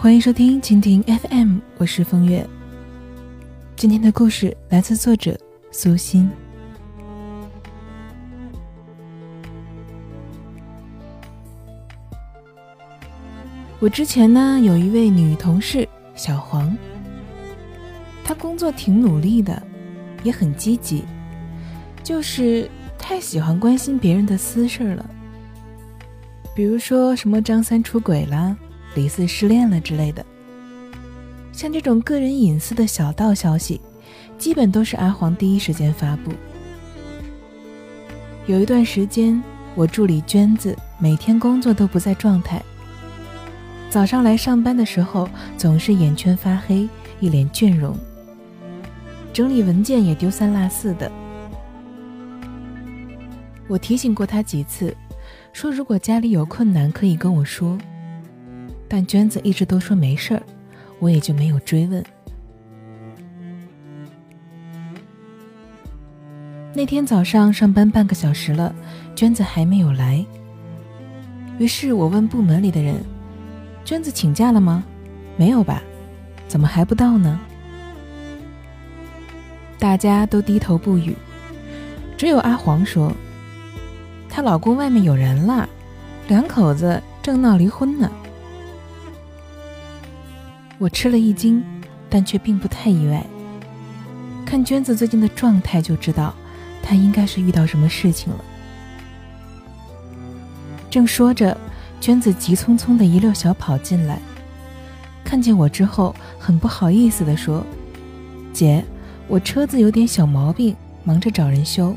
欢迎收听蜻蜓 FM，我是风月。今天的故事来自作者苏欣。我之前呢有一位女同事小黄，她工作挺努力的，也很积极，就是太喜欢关心别人的私事了，比如说什么张三出轨啦、李四失恋了之类的。像这种个人隐私的小道消息，基本都是阿黄第一时间发布。有一段时间，我助理娟子每天工作都不在状态。早上来上班的时候，总是眼圈发黑，一脸倦容。整理文件也丢三落四的。我提醒过他几次，说如果家里有困难可以跟我说，但娟子一直都说没事儿，我也就没有追问。那天早上上班半个小时了，娟子还没有来，于是我问部门里的人。娟子请假了吗？没有吧？怎么还不到呢？大家都低头不语，只有阿黄说：“她老公外面有人了，两口子正闹离婚呢。”我吃了一惊，但却并不太意外。看娟子最近的状态就知道，她应该是遇到什么事情了。正说着。娟子急匆匆的一溜小跑进来，看见我之后，很不好意思的说：“姐，我车子有点小毛病，忙着找人修，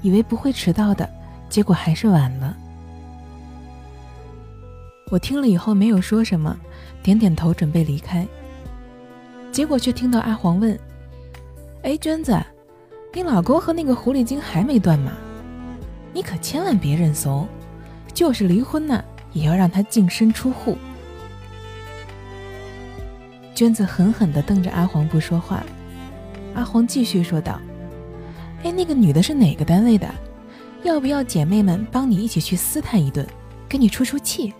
以为不会迟到的，结果还是晚了。”我听了以后没有说什么，点点头准备离开，结果却听到阿黄问：“哎，娟子，你老公和那个狐狸精还没断吗？你可千万别认怂，就是离婚呢。”也要让他净身出户。娟子狠狠地瞪着阿黄不说话。阿黄继续说道：“哎，那个女的是哪个单位的？要不要姐妹们帮你一起去撕她一顿，给你出出气？”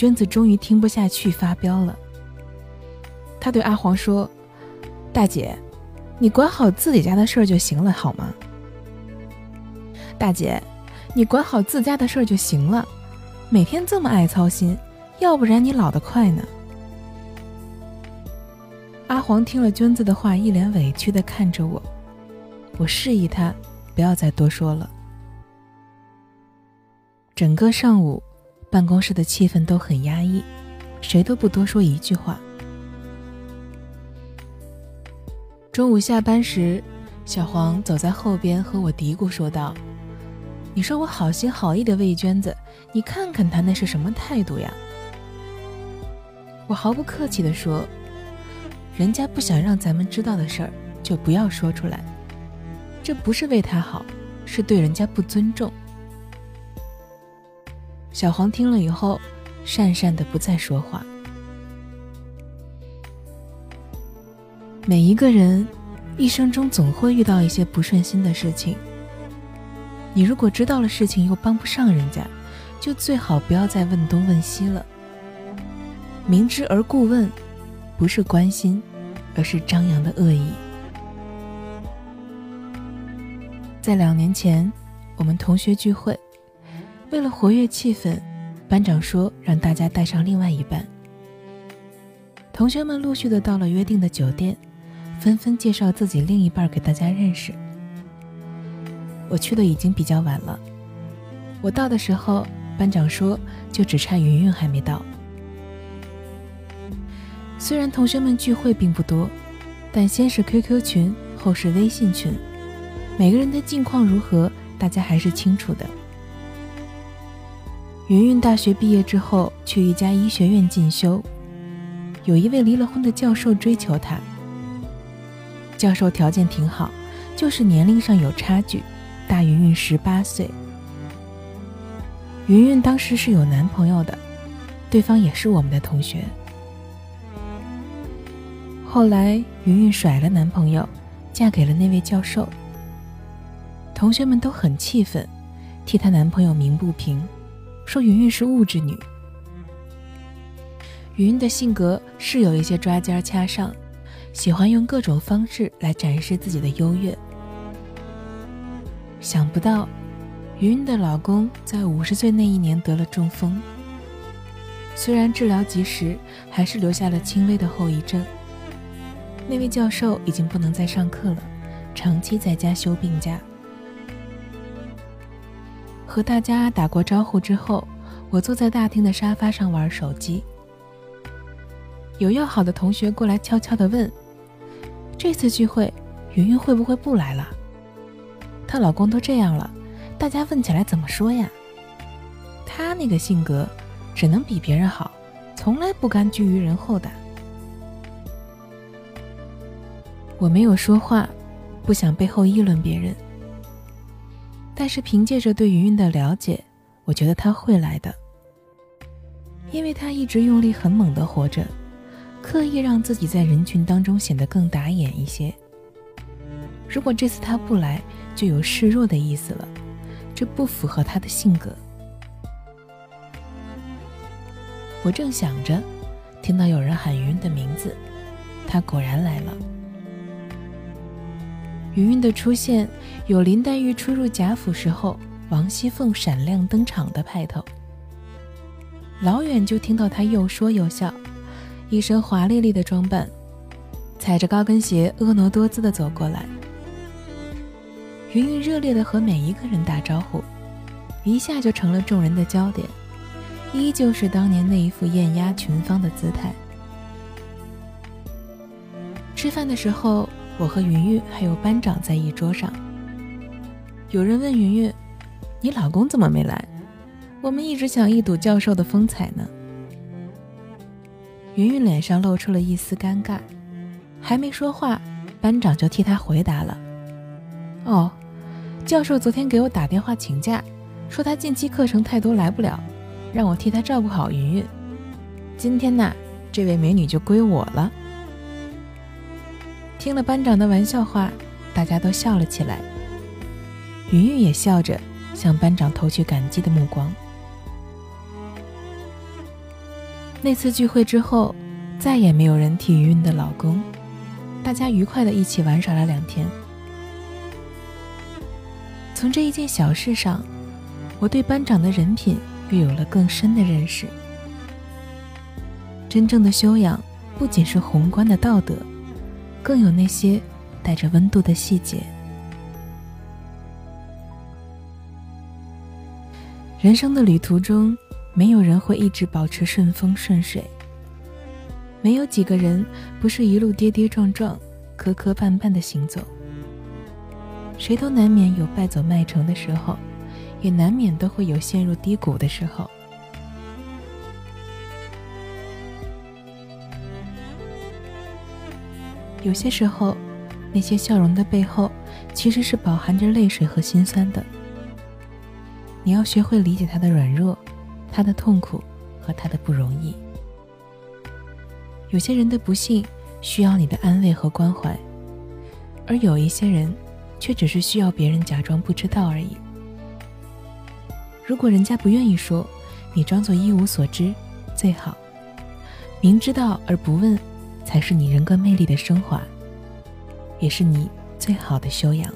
娟子终于听不下去，发飙了。她对阿黄说：“大姐，你管好自己家的事儿就行了，好吗？”大姐。你管好自家的事儿就行了，每天这么爱操心，要不然你老得快呢。阿黄听了娟子的话，一脸委屈的看着我，我示意他不要再多说了。整个上午，办公室的气氛都很压抑，谁都不多说一句话。中午下班时，小黄走在后边和我嘀咕说道。你说我好心好意的喂娟子，你看看他那是什么态度呀？我毫不客气的说，人家不想让咱们知道的事儿，就不要说出来，这不是为他好，是对人家不尊重。小黄听了以后，讪讪的不再说话。每一个人一生中总会遇到一些不顺心的事情。你如果知道了事情又帮不上人家，就最好不要再问东问西了。明知而故问，不是关心，而是张扬的恶意。在两年前，我们同学聚会，为了活跃气氛，班长说让大家带上另外一半。同学们陆续的到了约定的酒店，纷纷介绍自己另一半给大家认识。我去的已经比较晚了，我到的时候，班长说就只差云云还没到。虽然同学们聚会并不多，但先是 QQ 群，后是微信群，每个人的近况如何，大家还是清楚的。云云大学毕业之后去一家医学院进修，有一位离了婚的教授追求她。教授条件挺好，就是年龄上有差距。大云云十八岁，云云当时是有男朋友的，对方也是我们的同学。后来云云甩了男朋友，嫁给了那位教授。同学们都很气愤，替她男朋友鸣不平，说云云是物质女。云云的性格是有一些抓尖儿掐上，喜欢用各种方式来展示自己的优越。想不到，云云的老公在五十岁那一年得了中风，虽然治疗及时，还是留下了轻微的后遗症。那位教授已经不能再上课了，长期在家休病假。和大家打过招呼之后，我坐在大厅的沙发上玩手机。有要好的同学过来悄悄地问：“这次聚会，云云会不会不来了？她老公都这样了，大家问起来怎么说呀？她那个性格，只能比别人好，从来不甘居于人后的。”我没有说话，不想背后议论别人。但是凭借着对云云的了解，我觉得他会来的，因为他一直用力很猛的活着，刻意让自己在人群当中显得更打眼一些。如果这次他不来，就有示弱的意思了，这不符合他的性格。我正想着，听到有人喊云云的名字，他果然来了。云云的出现，有林黛玉初入贾府时候王熙凤闪亮登场的派头。老远就听到她又说又笑，一身华丽丽的装扮，踩着高跟鞋婀娜多姿的走过来。云云热烈的和每一个人打招呼，一下就成了众人的焦点，依旧是当年那一副艳压群芳的姿态。吃饭的时候。我和云云还有班长在一桌上。有人问云云：“你老公怎么没来？我们一直想一睹教授的风采呢。”云云脸上露出了一丝尴尬，还没说话，班长就替他回答了：“哦，教授昨天给我打电话请假，说他近期课程太多来不了，让我替他照顾好云云。今天呢，这位美女就归我了。”听了班长的玩笑话，大家都笑了起来。云云也笑着向班长投去感激的目光。那次聚会之后，再也没有人提云云的老公，大家愉快的一起玩耍了两天。从这一件小事上，我对班长的人品又有了更深的认识。真正的修养，不仅是宏观的道德。更有那些带着温度的细节。人生的旅途中，没有人会一直保持顺风顺水，没有几个人不是一路跌跌撞撞、磕磕绊绊的行走。谁都难免有败走麦城的时候，也难免都会有陷入低谷的时候。有些时候，那些笑容的背后，其实是饱含着泪水和心酸的。你要学会理解他的软弱，他的痛苦和他的不容易。有些人的不幸需要你的安慰和关怀，而有一些人，却只是需要别人假装不知道而已。如果人家不愿意说，你装作一无所知，最好。明知道而不问。才是你人格魅力的升华，也是你最好的修养。